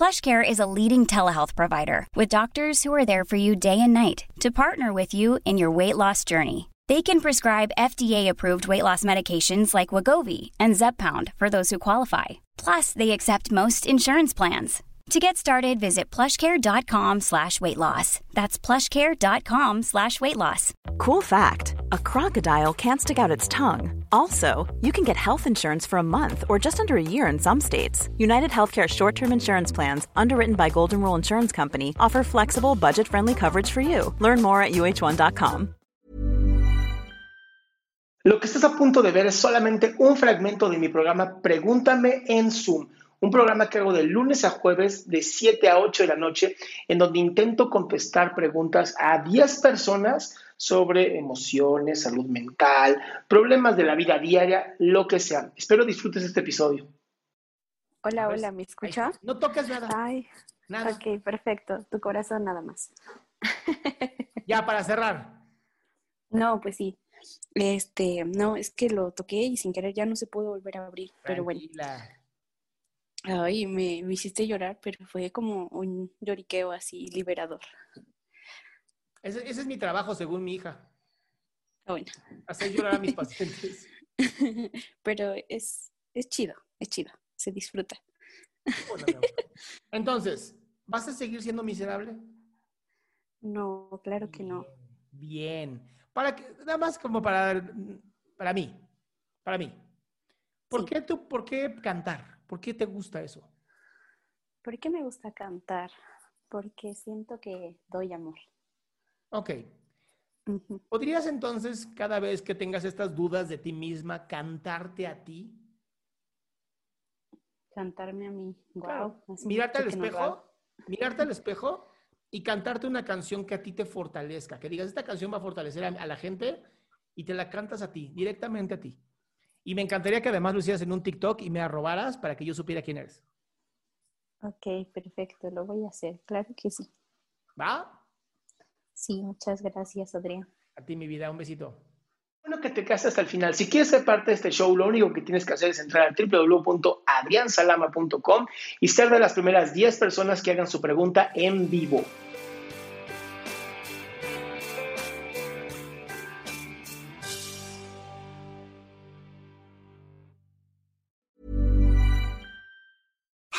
PlushCare is a leading telehealth provider with doctors who are there for you day and night to partner with you in your weight loss journey. They can prescribe FDA-approved weight loss medications like Wegovy and Zepbound for those who qualify. Plus, they accept most insurance plans. To get started, visit plushcare.com slash weight loss. That's plushcare.com slash weight loss. Cool fact a crocodile can't stick out its tongue. Also, you can get health insurance for a month or just under a year in some states. United Healthcare short term insurance plans, underwritten by Golden Rule Insurance Company, offer flexible, budget friendly coverage for you. Learn more at uh1.com. Lo que estás a punto de ver es solamente un fragmento de mi programa Pregúntame en Zoom un programa que hago de lunes a jueves de 7 a 8 de la noche, en donde intento contestar preguntas a 10 personas sobre emociones, salud mental, problemas de la vida diaria, lo que sea. Espero disfrutes este episodio. Hola, hola, ¿me escucha? No toques nada. Ay, nada. Ok, perfecto. Tu corazón nada más. ya, para cerrar. No, pues sí. Este, no, es que lo toqué y sin querer ya no se pudo volver a abrir, pero bueno. Ay, me, me, hiciste llorar, pero fue como un lloriqueo así liberador. Ese, ese es mi trabajo, según mi hija. Ah, bueno. Hacer llorar a mis pacientes. pero es, es chido, es chido, se disfruta. Entonces, ¿vas a seguir siendo miserable? No, claro que no. Bien. Para que, nada más como para, para mí, para mí. ¿Por, qué tú, ¿Por qué cantar? ¿Por qué te gusta eso? ¿Por qué me gusta cantar? Porque siento que doy amor. Ok. ¿Podrías entonces, cada vez que tengas estas dudas de ti misma, cantarte a ti? Cantarme a mí. Wow. Mirarte al espejo, mirarte al espejo y cantarte una canción que a ti te fortalezca. Que digas, esta canción va a fortalecer a la gente y te la cantas a ti, directamente a ti. Y me encantaría que además lo hicieras en un TikTok y me arrobaras para que yo supiera quién eres. Ok, perfecto, lo voy a hacer, claro que sí. ¿Va? Sí, muchas gracias, Adrián. A ti, mi vida, un besito. Bueno, que te quedaste hasta el final. Si quieres ser parte de este show, lo único que tienes que hacer es entrar a www.adriansalama.com y ser de las primeras 10 personas que hagan su pregunta en vivo.